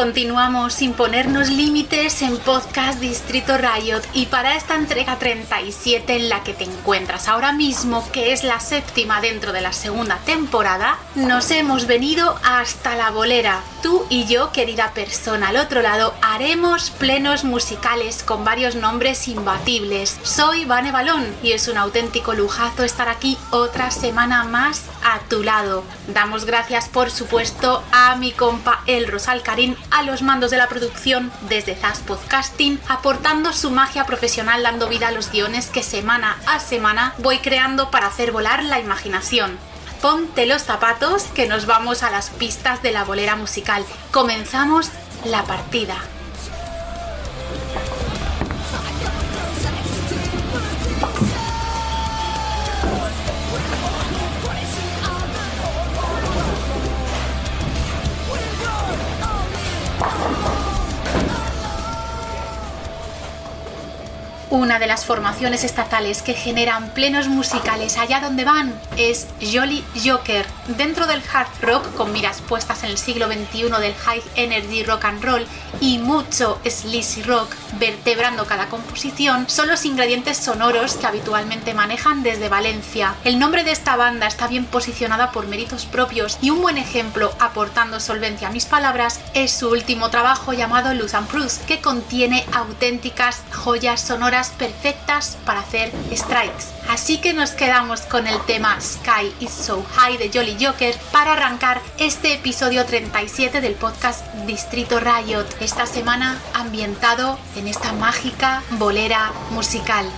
Continuamos sin ponernos límites en Podcast Distrito Riot y para esta entrega 37 en la que te encuentras ahora mismo, que es la séptima dentro de la segunda temporada, nos hemos venido hasta la bolera. Tú y yo, querida persona al otro lado, haremos plenos musicales con varios nombres imbatibles. Soy Vane Balón y es un auténtico lujazo estar aquí otra semana más a tu lado. Damos gracias por supuesto a mi compa El Rosal Karim a los mandos de la producción desde Zaz Podcasting, aportando su magia profesional dando vida a los guiones que semana a semana voy creando para hacer volar la imaginación. Ponte los zapatos que nos vamos a las pistas de la bolera musical. Comenzamos la partida. Una de las formaciones estatales que generan plenos musicales allá donde van es Jolly Joker. Dentro del hard rock, con miras puestas en el siglo XXI del high energy rock and roll y mucho sleazy rock, vertebrando cada composición, son los ingredientes sonoros que habitualmente manejan desde Valencia. El nombre de esta banda está bien posicionada por méritos propios y un buen ejemplo, aportando solvencia a mis palabras, es su último trabajo llamado Luz and que contiene auténticas joyas sonoras perfectas para hacer strikes. Así que nos quedamos con el tema Sky is So High de Jolly Joker para arrancar este episodio 37 del podcast Distrito Riot, esta semana ambientado en esta mágica bolera musical.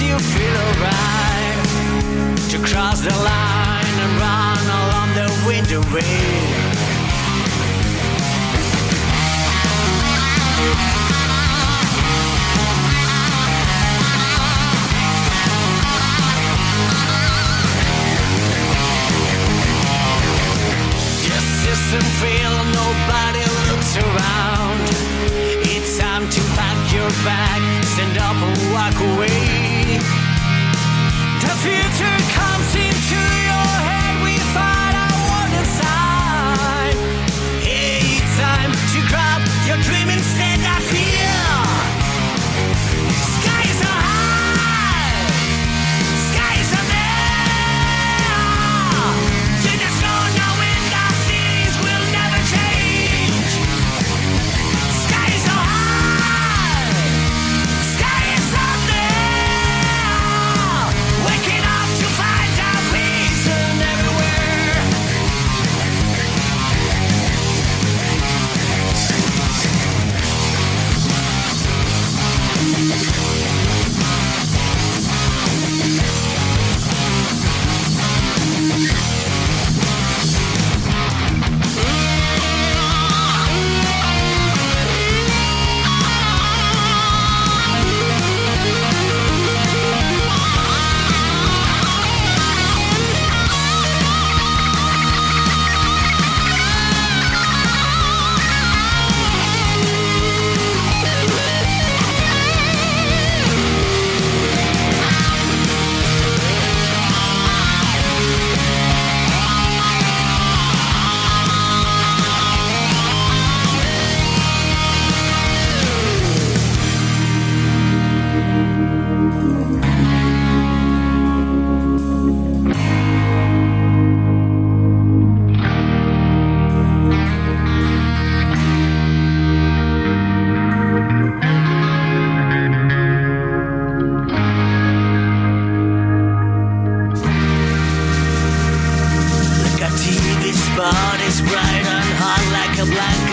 You feel alright. To cross the line and run along the window way. Just feel nobody looks around. It's time to pack your bag, stand up and walk away. Future comes into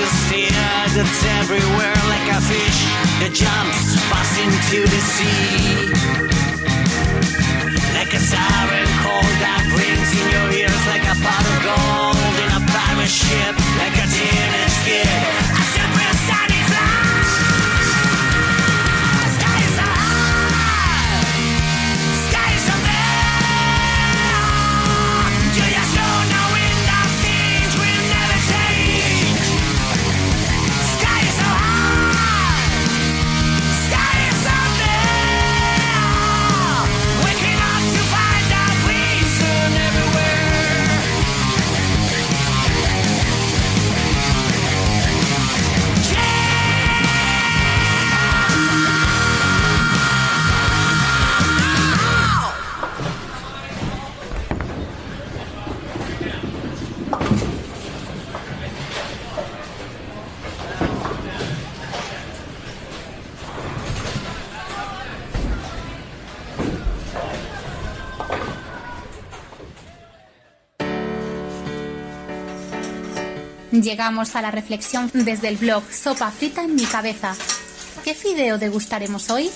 sphere that's everywhere like a fish that jumps fast into the sea. Like a siren call that rings in your ears like a pot of gold in a pirate ship, like a teenage kid. Llegamos a la reflexión desde el blog Sopa frita en mi cabeza. ¿Qué fideo degustaremos hoy?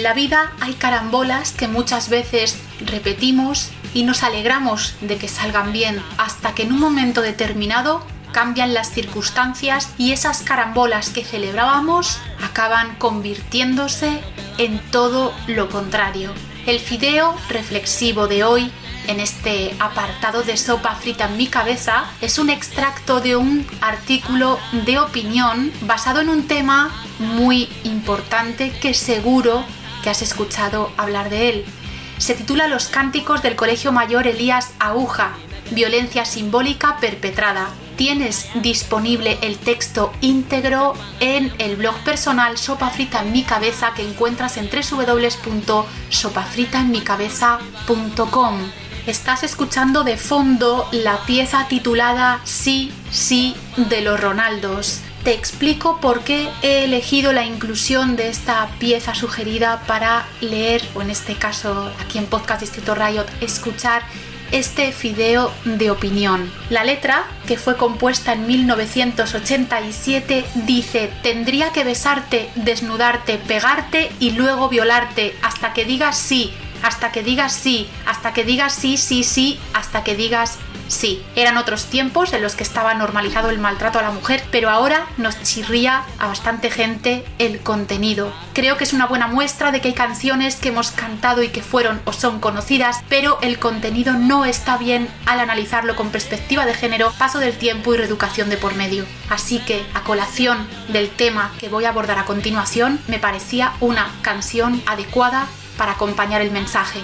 En la vida hay carambolas que muchas veces repetimos y nos alegramos de que salgan bien hasta que en un momento determinado cambian las circunstancias y esas carambolas que celebrábamos acaban convirtiéndose en todo lo contrario. El fideo reflexivo de hoy en este apartado de sopa frita en mi cabeza es un extracto de un artículo de opinión basado en un tema muy importante que seguro que has escuchado hablar de él. Se titula Los cánticos del Colegio Mayor Elías Aguja, violencia simbólica perpetrada. Tienes disponible el texto íntegro en el blog personal Sopa Frita en mi cabeza que encuentras en www.sopafritaenmicabeza.com. Estás escuchando de fondo la pieza titulada Sí, sí de los Ronaldos. Te explico por qué he elegido la inclusión de esta pieza sugerida para leer, o en este caso aquí en Podcast Distrito Riot, escuchar este fideo de opinión. La letra, que fue compuesta en 1987, dice, tendría que besarte, desnudarte, pegarte y luego violarte hasta que digas sí, hasta que digas sí, hasta que digas sí, sí, sí, hasta que digas sí. Eran otros tiempos en los que estaba normalizado el maltrato a la mujer, pero ahora nos chirría a bastante gente el contenido. Creo que es una buena muestra de que hay canciones que hemos cantado y que fueron o son conocidas, pero el contenido no está bien al analizarlo con perspectiva de género, paso del tiempo y reeducación de por medio. Así que, a colación del tema que voy a abordar a continuación, me parecía una canción adecuada para acompañar el mensaje.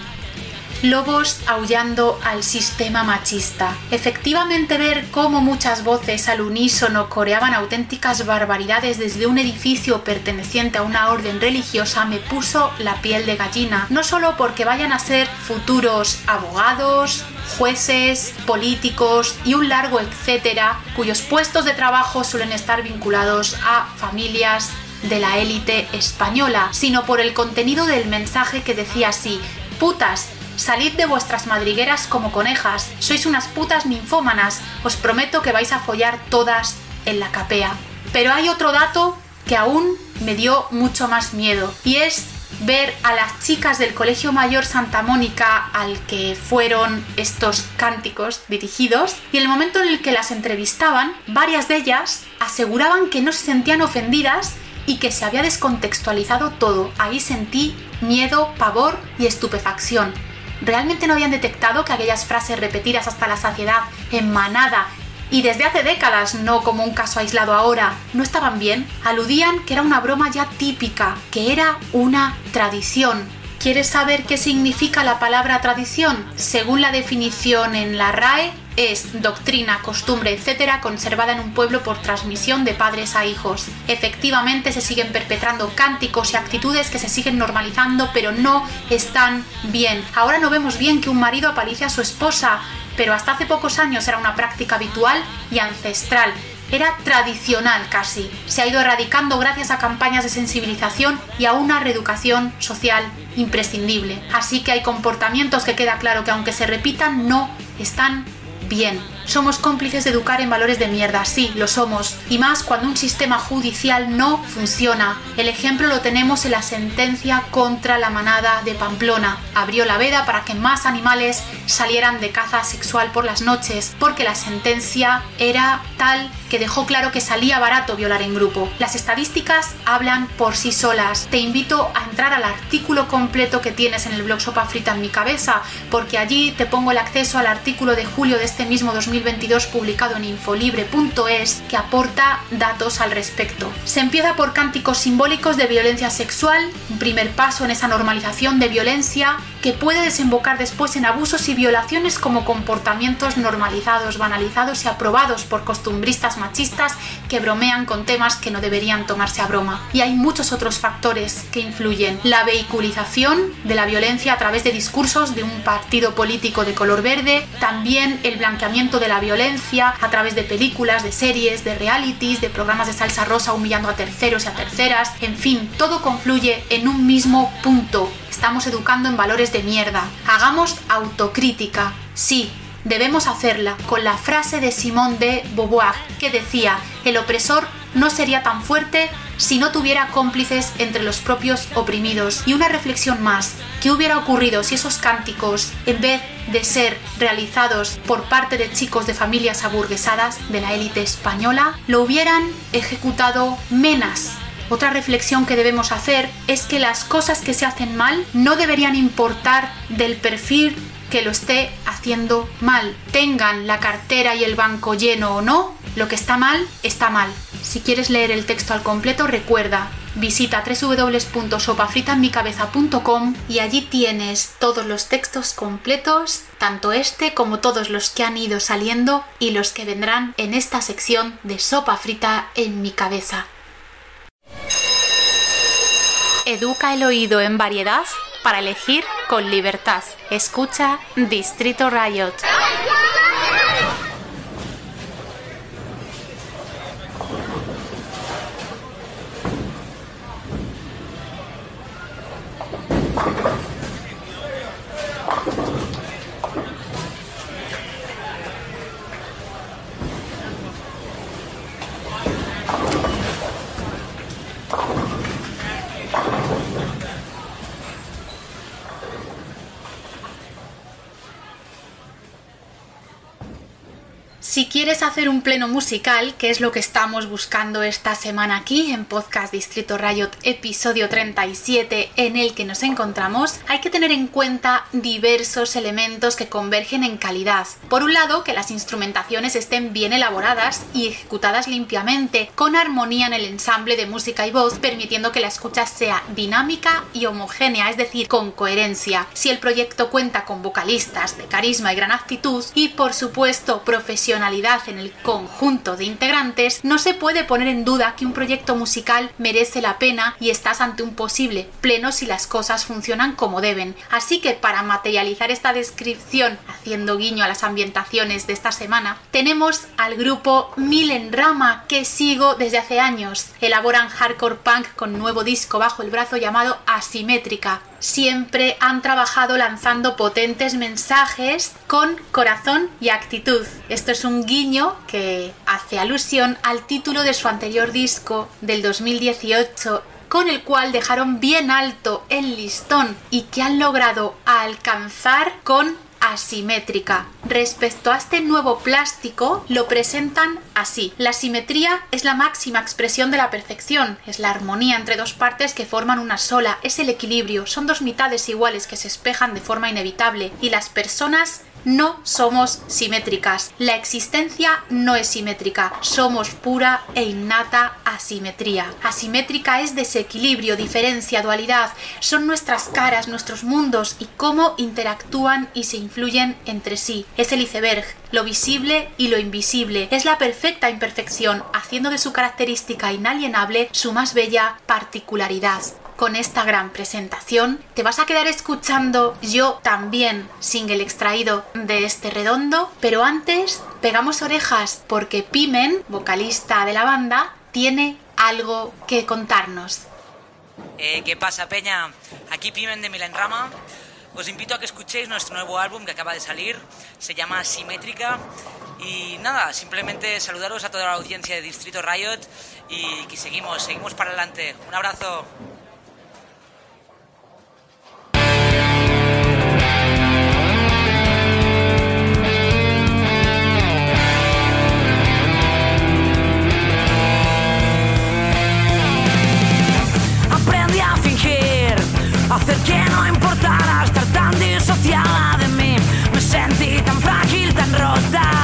Lobos aullando al sistema machista. Efectivamente ver cómo muchas voces al unísono coreaban auténticas barbaridades desde un edificio perteneciente a una orden religiosa me puso la piel de gallina, no solo porque vayan a ser futuros abogados, jueces, políticos y un largo etcétera, cuyos puestos de trabajo suelen estar vinculados a familias de la élite española, sino por el contenido del mensaje que decía así, putas, salid de vuestras madrigueras como conejas, sois unas putas ninfómanas, os prometo que vais a follar todas en la capea. Pero hay otro dato que aún me dio mucho más miedo, y es ver a las chicas del Colegio Mayor Santa Mónica al que fueron estos cánticos dirigidos y en el momento en el que las entrevistaban, varias de ellas aseguraban que no se sentían ofendidas y que se había descontextualizado todo. Ahí sentí miedo, pavor y estupefacción. ¿Realmente no habían detectado que aquellas frases repetidas hasta la saciedad, en manada, y desde hace décadas, no como un caso aislado ahora, no estaban bien? Aludían que era una broma ya típica, que era una tradición. ¿Quieres saber qué significa la palabra tradición? Según la definición en la RAE, es doctrina, costumbre, etcétera, conservada en un pueblo por transmisión de padres a hijos. Efectivamente se siguen perpetrando cánticos y actitudes que se siguen normalizando, pero no están bien. Ahora no vemos bien que un marido apalice a su esposa, pero hasta hace pocos años era una práctica habitual y ancestral. Era tradicional casi. Se ha ido erradicando gracias a campañas de sensibilización y a una reeducación social imprescindible. Así que hay comportamientos que queda claro que aunque se repitan no están bien. Somos cómplices de educar en valores de mierda, sí, lo somos. Y más cuando un sistema judicial no funciona. El ejemplo lo tenemos en la sentencia contra la manada de Pamplona. Abrió la veda para que más animales salieran de caza sexual por las noches, porque la sentencia era tal que dejó claro que salía barato violar en grupo. Las estadísticas hablan por sí solas. Te invito a entrar al artículo completo que tienes en el blog Sopa Frita en mi cabeza, porque allí te pongo el acceso al artículo de julio de este mismo 2022 publicado en infolibre.es que aporta datos al respecto. Se empieza por cánticos simbólicos de violencia sexual, un primer paso en esa normalización de violencia que puede desembocar después en abusos y violaciones como comportamientos normalizados, banalizados y aprobados por costumbristas machistas que bromean con temas que no deberían tomarse a broma. Y hay muchos otros factores que influyen. La vehiculización de la violencia a través de discursos de un partido político de color verde, también el blanqueamiento de la violencia a través de películas, de series, de realities, de programas de salsa rosa humillando a terceros y a terceras, en fin, todo confluye en un mismo punto. Estamos educando en valores de mierda. Hagamos autocrítica. Sí, debemos hacerla con la frase de Simone de Beauvoir que decía, el opresor no sería tan fuerte si no tuviera cómplices entre los propios oprimidos. Y una reflexión más, ¿qué hubiera ocurrido si esos cánticos, en vez de ser realizados por parte de chicos de familias aburguesadas de la élite española, lo hubieran ejecutado menas? Otra reflexión que debemos hacer es que las cosas que se hacen mal no deberían importar del perfil que lo esté haciendo mal. Tengan la cartera y el banco lleno o no, lo que está mal, está mal. Si quieres leer el texto al completo, recuerda, visita www.sopafritanmicabeza.com y allí tienes todos los textos completos, tanto este como todos los que han ido saliendo y los que vendrán en esta sección de Sopa Frita en mi cabeza. Educa el oído en variedad para elegir con libertad. Escucha Distrito Riot. Si quieres hacer un pleno musical, que es lo que estamos buscando esta semana aquí en Podcast Distrito Riot, episodio 37, en el que nos encontramos, hay que tener en cuenta diversos elementos que convergen en calidad. Por un lado, que las instrumentaciones estén bien elaboradas y ejecutadas limpiamente, con armonía en el ensamble de música y voz, permitiendo que la escucha sea dinámica y homogénea, es decir, con coherencia. Si el proyecto cuenta con vocalistas de carisma y gran actitud, y por supuesto profesionalidad en el conjunto de integrantes, no se puede poner en duda que un proyecto musical merece la pena y estás ante un posible pleno si las cosas funcionan como deben. Así que para materializar esta descripción, haciendo guiño a las ambientaciones de esta semana, tenemos al grupo Milen Rama que sigo desde hace años. Elaboran hardcore punk con nuevo disco bajo el brazo llamado Asimétrica siempre han trabajado lanzando potentes mensajes con corazón y actitud. Esto es un guiño que hace alusión al título de su anterior disco del 2018 con el cual dejaron bien alto el listón y que han logrado alcanzar con asimétrica. Respecto a este nuevo plástico, lo presentan así. La simetría es la máxima expresión de la perfección, es la armonía entre dos partes que forman una sola, es el equilibrio, son dos mitades iguales que se espejan de forma inevitable y las personas No somos simétricas. La existencia no es simétrica. Somos pura e innata asimetría. Asimétrica es desequilibrio, diferencia, dualidad. Son nuestras caras, nuestros mundos y cómo interactúan y se influyen entre sí. Es el iceberg, lo visible y lo invisible. Es la perfecta imperfección, haciendo de su característica inalienable su más bella particularidad con esta gran presentación. Te vas a quedar escuchando yo también single extraído de este redondo, pero antes pegamos orejas porque Pimen, vocalista de la banda, tiene algo que contarnos. Eh, ¿Qué pasa, Peña? Aquí Pimen de Milenrama. Os invito a que escuchéis nuestro nuevo álbum que acaba de salir. Se llama Simétrica. Y nada, simplemente saludaros a toda la audiencia de Distrito Riot y que seguimos, seguimos para adelante. Un abrazo. Hacer que no importara estar tan disociada de mí. Me sentí tan frágil, tan rota,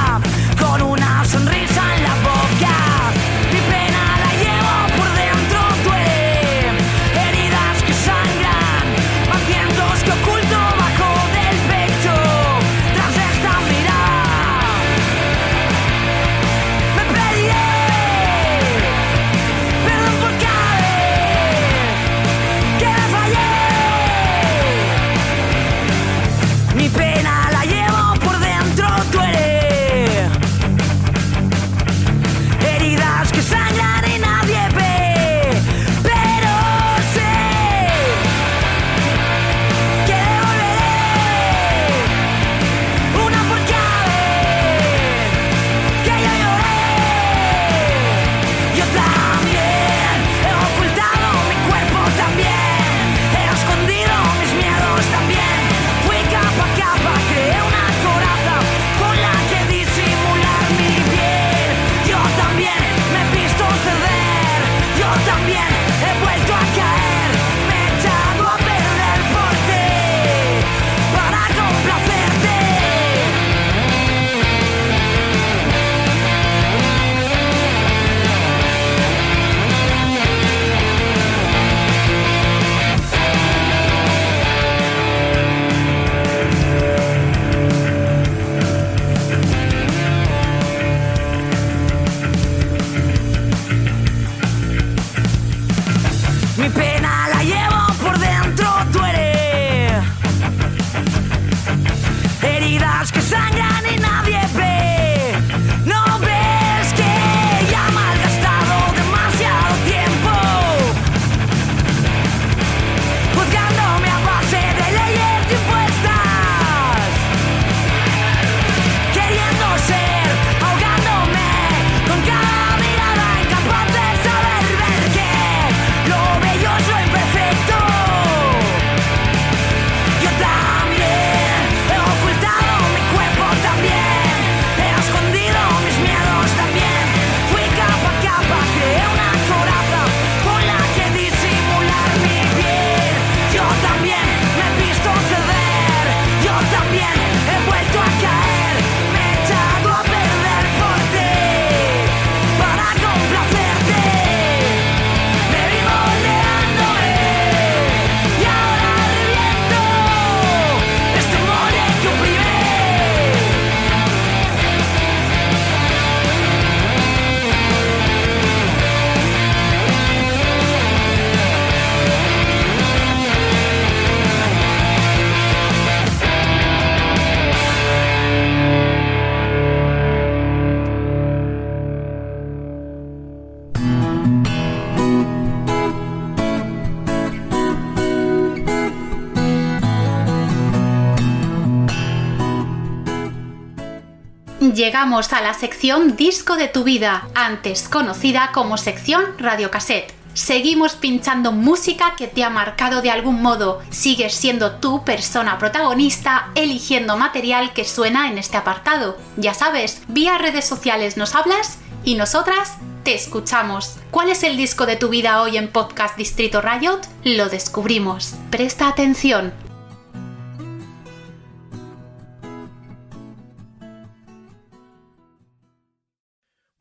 Llegamos a la sección Disco de tu vida, antes conocida como sección Radiocassette. Seguimos pinchando música que te ha marcado de algún modo. Sigues siendo tú persona protagonista, eligiendo material que suena en este apartado. Ya sabes, vía redes sociales nos hablas y nosotras te escuchamos. ¿Cuál es el disco de tu vida hoy en Podcast Distrito Riot? Lo descubrimos. Presta atención.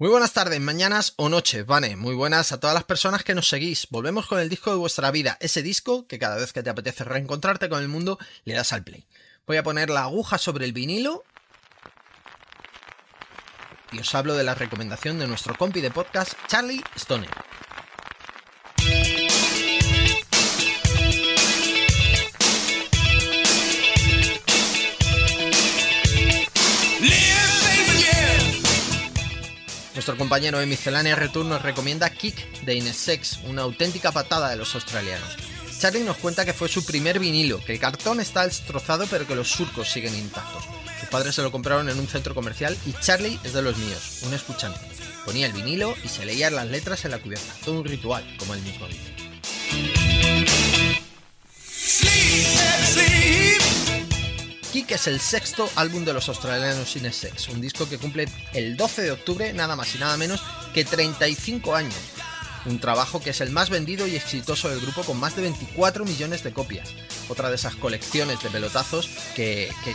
Muy buenas tardes, mañanas o noches, Vane. Muy buenas a todas las personas que nos seguís. Volvemos con el disco de vuestra vida, ese disco que cada vez que te apetece reencontrarte con el mundo le das al play. Voy a poner la aguja sobre el vinilo y os hablo de la recomendación de nuestro compi de podcast, Charlie Stone. Nuestro compañero de Miscelánea Return nos recomienda Kick de Inesex, una auténtica patada de los australianos. Charlie nos cuenta que fue su primer vinilo, que el cartón está destrozado pero que los surcos siguen intactos. Sus padres se lo compraron en un centro comercial y Charlie es de los míos, un escuchante. Ponía el vinilo y se leían las letras en la cubierta, todo un ritual, como él mismo dice. Kick es el sexto álbum de los australianos Inesex, un disco que cumple el 12 de octubre nada más y nada menos que 35 años. Un trabajo que es el más vendido y exitoso del grupo con más de 24 millones de copias. Otra de esas colecciones de pelotazos que, que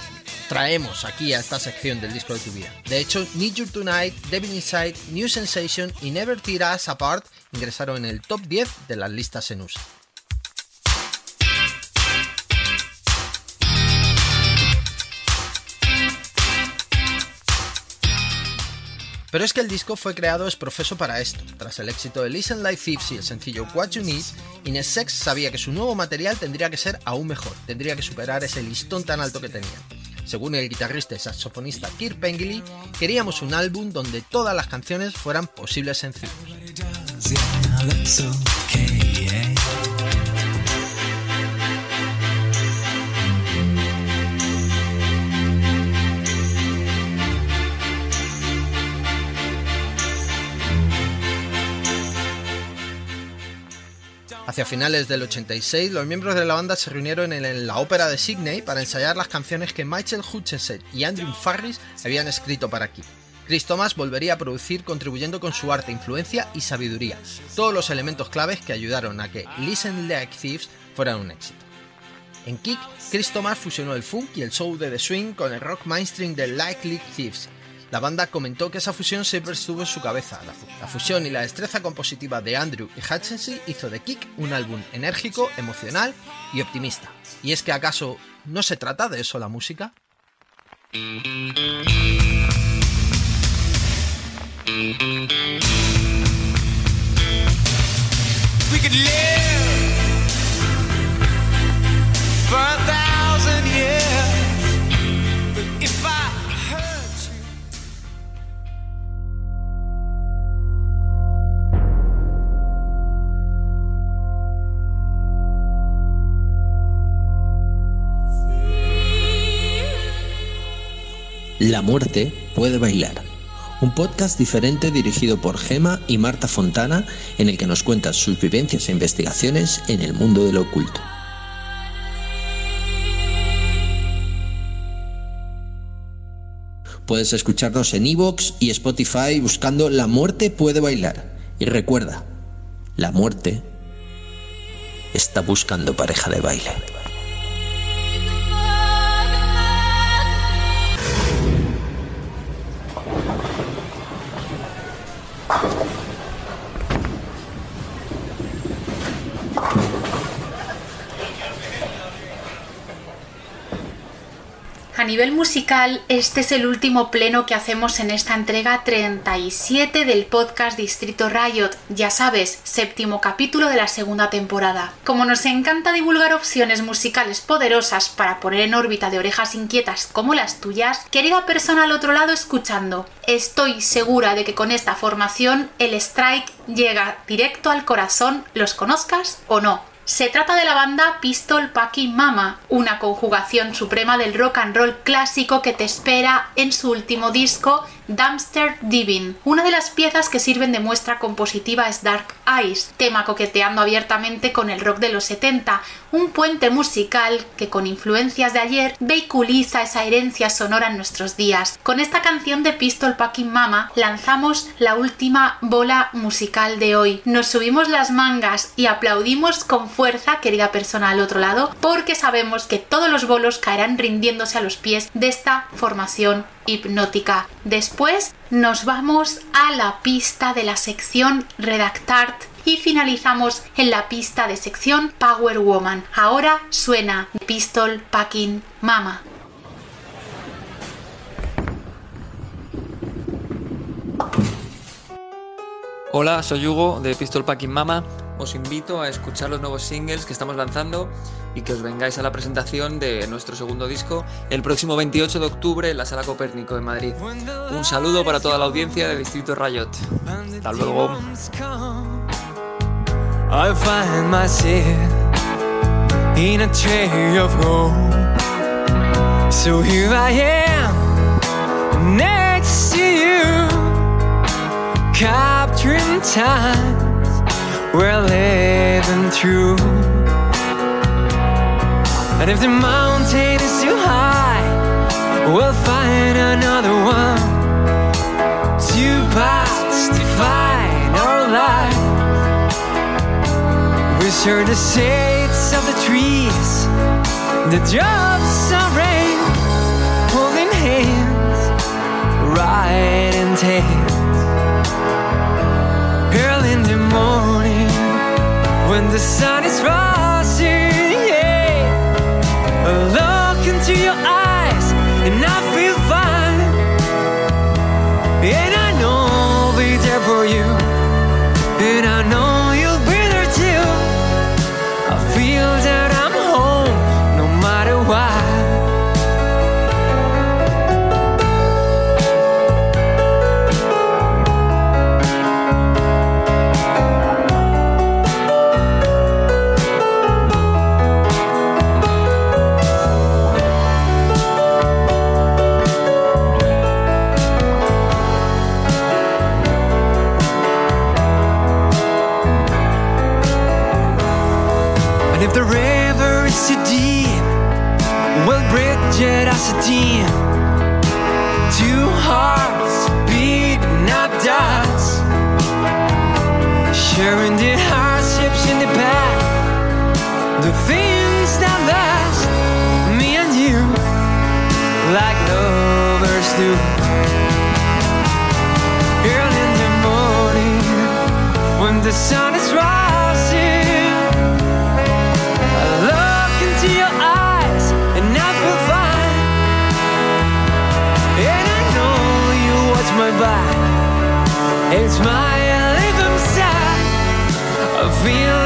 traemos aquí a esta sección del disco de tu vida. De hecho, Need You Tonight, Devil Inside, New Sensation y Never Tear Us Apart ingresaron en el top 10 de las listas en USA. Pero es que el disco fue creado es profeso para esto. Tras el éxito de Listen Like Thieves y el sencillo What You Need, Inesex sabía que su nuevo material tendría que ser aún mejor, tendría que superar ese listón tan alto que tenía. Según el guitarrista y saxofonista Kirk Pengilly, queríamos un álbum donde todas las canciones fueran posibles sencillos. Hacia finales del 86, los miembros de la banda se reunieron en la ópera de Sydney para ensayar las canciones que Michael Hutchinson y Andrew Farris habían escrito para aquí. Chris Thomas volvería a producir contribuyendo con su arte, influencia y sabiduría, todos los elementos claves que ayudaron a que Listen Like Thieves fuera un éxito. En Kick, Chris Thomas fusionó el funk y el soul de The Swing con el rock mainstream de Like Thieves, la banda comentó que esa fusión siempre estuvo en su cabeza. La, fu la fusión y la destreza compositiva de Andrew y Hutchinson hizo de Kick un álbum enérgico, emocional y optimista. ¿Y es que acaso no se trata de eso la música? La muerte puede bailar. Un podcast diferente dirigido por Gema y Marta Fontana en el que nos cuentan sus vivencias e investigaciones en el mundo del oculto. Puedes escucharnos en iVoox y Spotify buscando La muerte puede bailar. Y recuerda, la muerte está buscando pareja de baile. Thank you. Nivel musical, este es el último pleno que hacemos en esta entrega 37 del podcast Distrito Riot, ya sabes, séptimo capítulo de la segunda temporada. Como nos encanta divulgar opciones musicales poderosas para poner en órbita de orejas inquietas como las tuyas, querida persona al otro lado escuchando, estoy segura de que con esta formación el strike llega directo al corazón, los conozcas o no. Se trata de la banda Pistol Packing Mama, una conjugación suprema del rock and roll clásico que te espera en su último disco, Dumpster Divin. Una de las piezas que sirven de muestra compositiva es Dark Eyes, tema coqueteando abiertamente con el rock de los 70, un puente musical que con influencias de ayer vehiculiza esa herencia sonora en nuestros días. Con esta canción de Pistol Packing Mama lanzamos la última bola musical de hoy. Nos subimos las mangas y aplaudimos con fuerza, querida persona al otro lado, porque sabemos que todos los bolos caerán rindiéndose a los pies de esta formación hipnótica. Nos vamos a la pista de la sección Redactart y finalizamos en la pista de sección Power Woman. Ahora suena Pistol Packing Mama. Hola, soy Hugo de Pistol Packing Mama. Os invito a escuchar los nuevos singles que estamos lanzando y que os vengáis a la presentación de nuestro segundo disco el próximo 28 de octubre en la Sala Copérnico en Madrid. Un saludo para toda la audiencia de Distrito Riot. Hasta luego. Capturing times we're living through. And if the mountain is too high, we'll find another one. Two paths define our life. We share the shapes of the trees, the drops of rain, holding hands, riding tails. When the sun do. Early in the morning, when the sun is rising. I look into your eyes and I feel fine. And I know you watch my back. It's my living side. I feel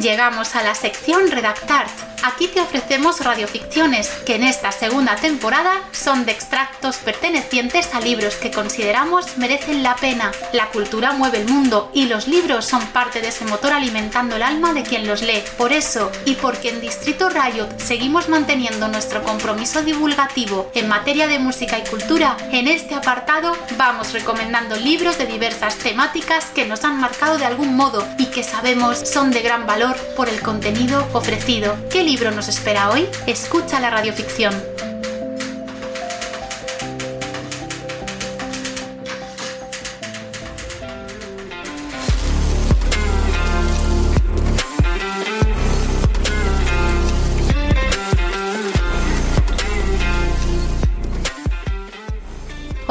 Llegamos a la sección Redactar. Aquí te ofrecemos radioficciones que en esta segunda temporada son de extractos pertenecientes a libros que consideramos merecen la pena. La cultura mueve el mundo y los libros son parte de ese motor alimentando el alma de quien los lee. Por eso, y porque en Distrito Riot seguimos manteniendo nuestro compromiso divulgativo en materia de música y cultura, en este apartado vamos recomendando libros de diversas temáticas que nos han marcado de algún modo y que sabemos son de gran valor por el contenido ofrecido. ¿Qué libro nos espera hoy? Escucha la radioficción.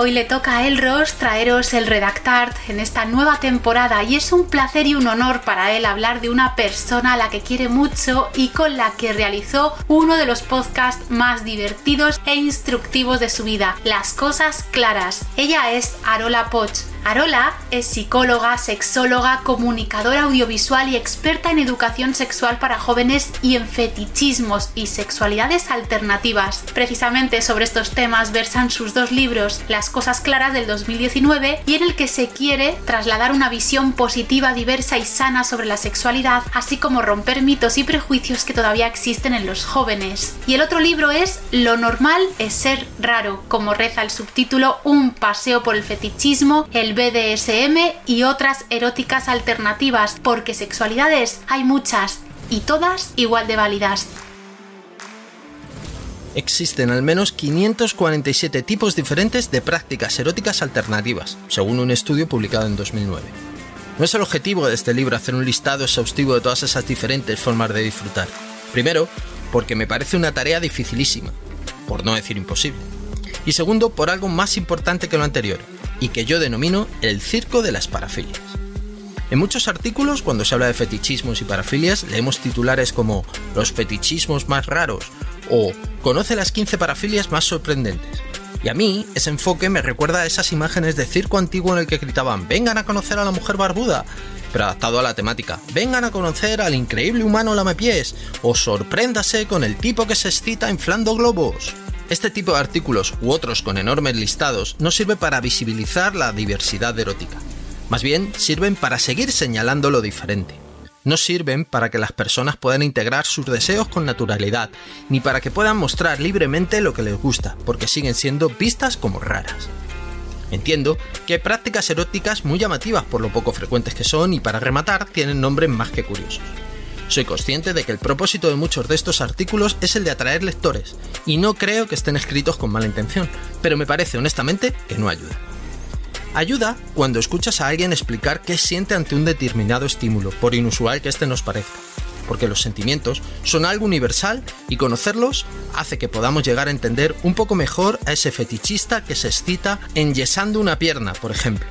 Hoy le toca a Elros traeros el Redactart en esta nueva temporada y es un placer y un honor para él hablar de una persona a la que quiere mucho y con la que realizó uno de los podcasts más divertidos e instructivos de su vida, Las Cosas Claras. Ella es Arola Poch. Arola es psicóloga, sexóloga, comunicadora audiovisual y experta en educación sexual para jóvenes y en fetichismos y sexualidades alternativas. Precisamente sobre estos temas versan sus dos libros, Las cosas claras del 2019 y en el que se quiere trasladar una visión positiva, diversa y sana sobre la sexualidad, así como romper mitos y prejuicios que todavía existen en los jóvenes. Y el otro libro es Lo normal es ser raro, como reza el subtítulo Un paseo por el fetichismo, el BDSM y otras eróticas alternativas, porque sexualidades hay muchas y todas igual de válidas. Existen al menos 547 tipos diferentes de prácticas eróticas alternativas, según un estudio publicado en 2009. No es el objetivo de este libro hacer un listado exhaustivo de todas esas diferentes formas de disfrutar. Primero, porque me parece una tarea dificilísima, por no decir imposible. Y segundo, por algo más importante que lo anterior, y que yo denomino el circo de las parafilias. En muchos artículos, cuando se habla de fetichismos y parafilias, leemos titulares como Los fetichismos más raros o Conoce las 15 parafilias más sorprendentes. Y a mí, ese enfoque me recuerda a esas imágenes de circo antiguo en el que gritaban Vengan a conocer a la mujer barbuda, pero adaptado a la temática. Vengan a conocer al increíble humano lamapiés, o sorpréndase con el tipo que se excita inflando globos. Este tipo de artículos u otros con enormes listados no sirve para visibilizar la diversidad erótica. Más bien, sirven para seguir señalando lo diferente. No sirven para que las personas puedan integrar sus deseos con naturalidad, ni para que puedan mostrar libremente lo que les gusta, porque siguen siendo vistas como raras. Entiendo que hay prácticas eróticas muy llamativas por lo poco frecuentes que son y para rematar tienen nombres más que curiosos. Soy consciente de que el propósito de muchos de estos artículos es el de atraer lectores, y no creo que estén escritos con mala intención, pero me parece honestamente que no ayuda. Ayuda cuando escuchas a alguien explicar qué siente ante un determinado estímulo, por inusual que éste nos parezca, porque los sentimientos son algo universal y conocerlos hace que podamos llegar a entender un poco mejor a ese fetichista que se excita enyesando una pierna, por ejemplo.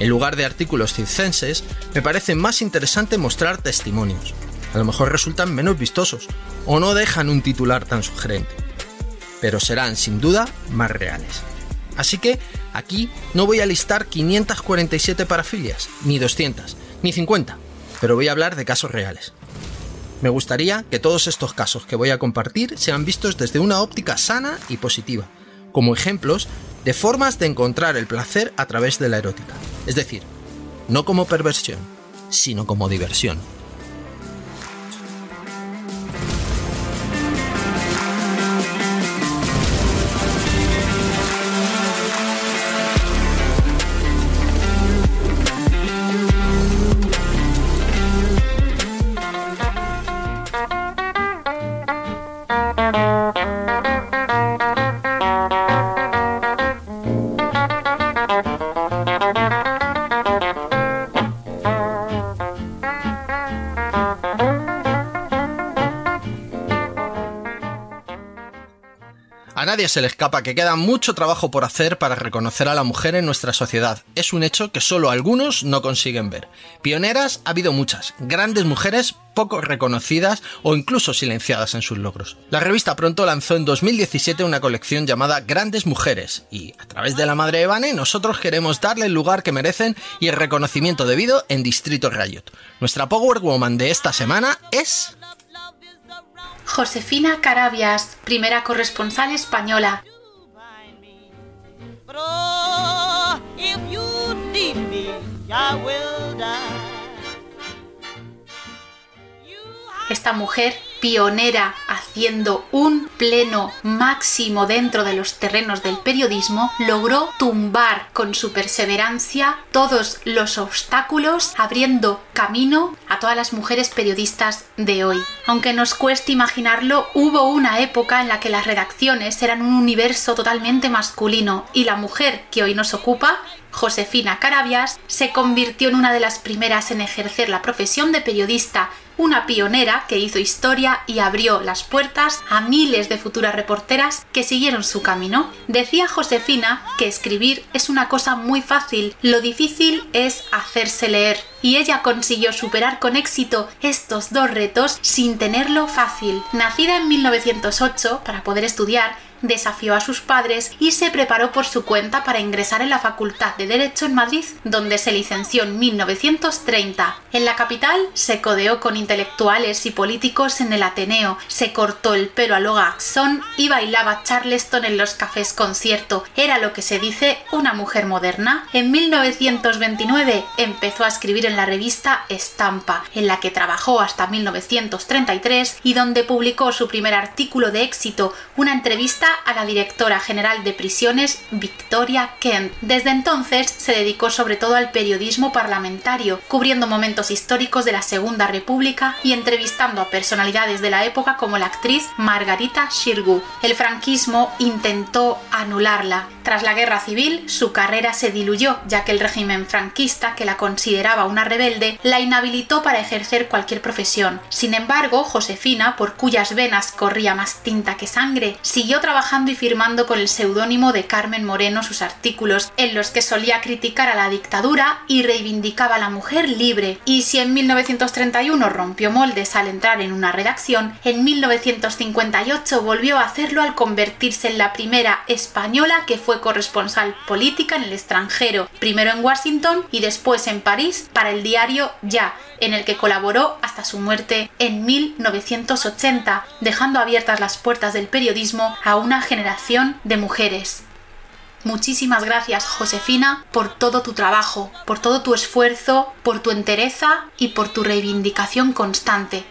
En lugar de artículos circenses, me parece más interesante mostrar testimonios. A lo mejor resultan menos vistosos o no dejan un titular tan sugerente, pero serán sin duda más reales. Así que aquí no voy a listar 547 parafilias, ni 200, ni 50, pero voy a hablar de casos reales. Me gustaría que todos estos casos que voy a compartir sean vistos desde una óptica sana y positiva, como ejemplos de formas de encontrar el placer a través de la erótica. Es decir, no como perversión, sino como diversión. Nadie se le escapa que queda mucho trabajo por hacer para reconocer a la mujer en nuestra sociedad. Es un hecho que solo algunos no consiguen ver. Pioneras ha habido muchas, grandes mujeres poco reconocidas o incluso silenciadas en sus logros. La revista Pronto lanzó en 2017 una colección llamada Grandes Mujeres y a través de la madre de Vane nosotros queremos darle el lugar que merecen y el reconocimiento debido en Distrito Riot. Nuestra Power Woman de esta semana es... Josefina Carabias, primera corresponsal española. Esta mujer pionera haciendo un pleno máximo dentro de los terrenos del periodismo, logró tumbar con su perseverancia todos los obstáculos, abriendo camino a todas las mujeres periodistas de hoy. Aunque nos cueste imaginarlo, hubo una época en la que las redacciones eran un universo totalmente masculino y la mujer que hoy nos ocupa Josefina Carabias se convirtió en una de las primeras en ejercer la profesión de periodista, una pionera que hizo historia y abrió las puertas a miles de futuras reporteras que siguieron su camino. Decía Josefina que escribir es una cosa muy fácil, lo difícil es hacerse leer, y ella consiguió superar con éxito estos dos retos sin tenerlo fácil. Nacida en 1908 para poder estudiar, desafió a sus padres y se preparó por su cuenta para ingresar en la Facultad de Derecho en Madrid, donde se licenció en 1930. En la capital se codeó con intelectuales y políticos en el Ateneo, se cortó el pelo a lo Gaxón y bailaba Charleston en los cafés concierto. Era lo que se dice una mujer moderna. En 1929 empezó a escribir en la revista Estampa, en la que trabajó hasta 1933 y donde publicó su primer artículo de éxito, una entrevista a la directora general de prisiones, Victoria Kent. Desde entonces se dedicó sobre todo al periodismo parlamentario, cubriendo momentos históricos de la Segunda República y entrevistando a personalidades de la época como la actriz Margarita Xirgu. El franquismo intentó anularla. Tras la guerra civil, su carrera se diluyó, ya que el régimen franquista, que la consideraba una rebelde, la inhabilitó para ejercer cualquier profesión. Sin embargo, Josefina, por cuyas venas corría más tinta que sangre, siguió trabajando y firmando con el seudónimo de Carmen Moreno sus artículos, en los que solía criticar a la dictadura y reivindicaba a la mujer libre. Y si en 1931 rompió moldes al entrar en una redacción, en 1958 volvió a hacerlo al convertirse en la primera española que fue corresponsal política en el extranjero, primero en Washington y después en París para el diario Ya, en el que colaboró hasta su muerte en 1980, dejando abiertas las puertas del periodismo a una generación de mujeres. Muchísimas gracias, Josefina, por todo tu trabajo, por todo tu esfuerzo, por tu entereza y por tu reivindicación constante.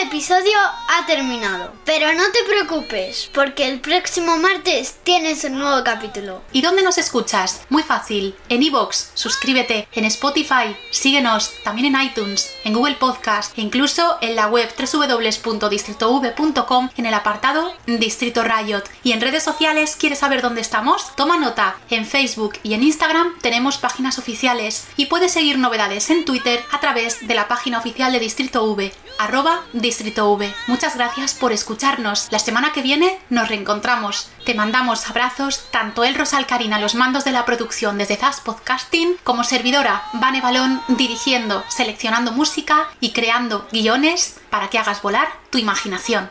Este episodio ha terminado, pero no te preocupes, porque el próximo martes tienes un nuevo capítulo. ¿Y dónde nos escuchas? Muy fácil. En iVoox, suscríbete. En Spotify, síguenos. También en iTunes, en Google Podcast e incluso en la web www.distritov.com en el apartado Distrito Riot. Y en redes sociales, ¿quieres saber dónde estamos? Toma nota. En Facebook y en Instagram tenemos páginas oficiales y puedes seguir novedades en Twitter a través de la página oficial de Distrito V, arroba Distrito V. Muchas gracias por escucharnos. La semana que viene nos reencontramos. Te mandamos abrazos tanto el Rosal Karina los mandos de la producción desde Zaz Podcasting como servidora Vane Balón dirigiendo, seleccionando música y creando guiones para que hagas volar tu imaginación.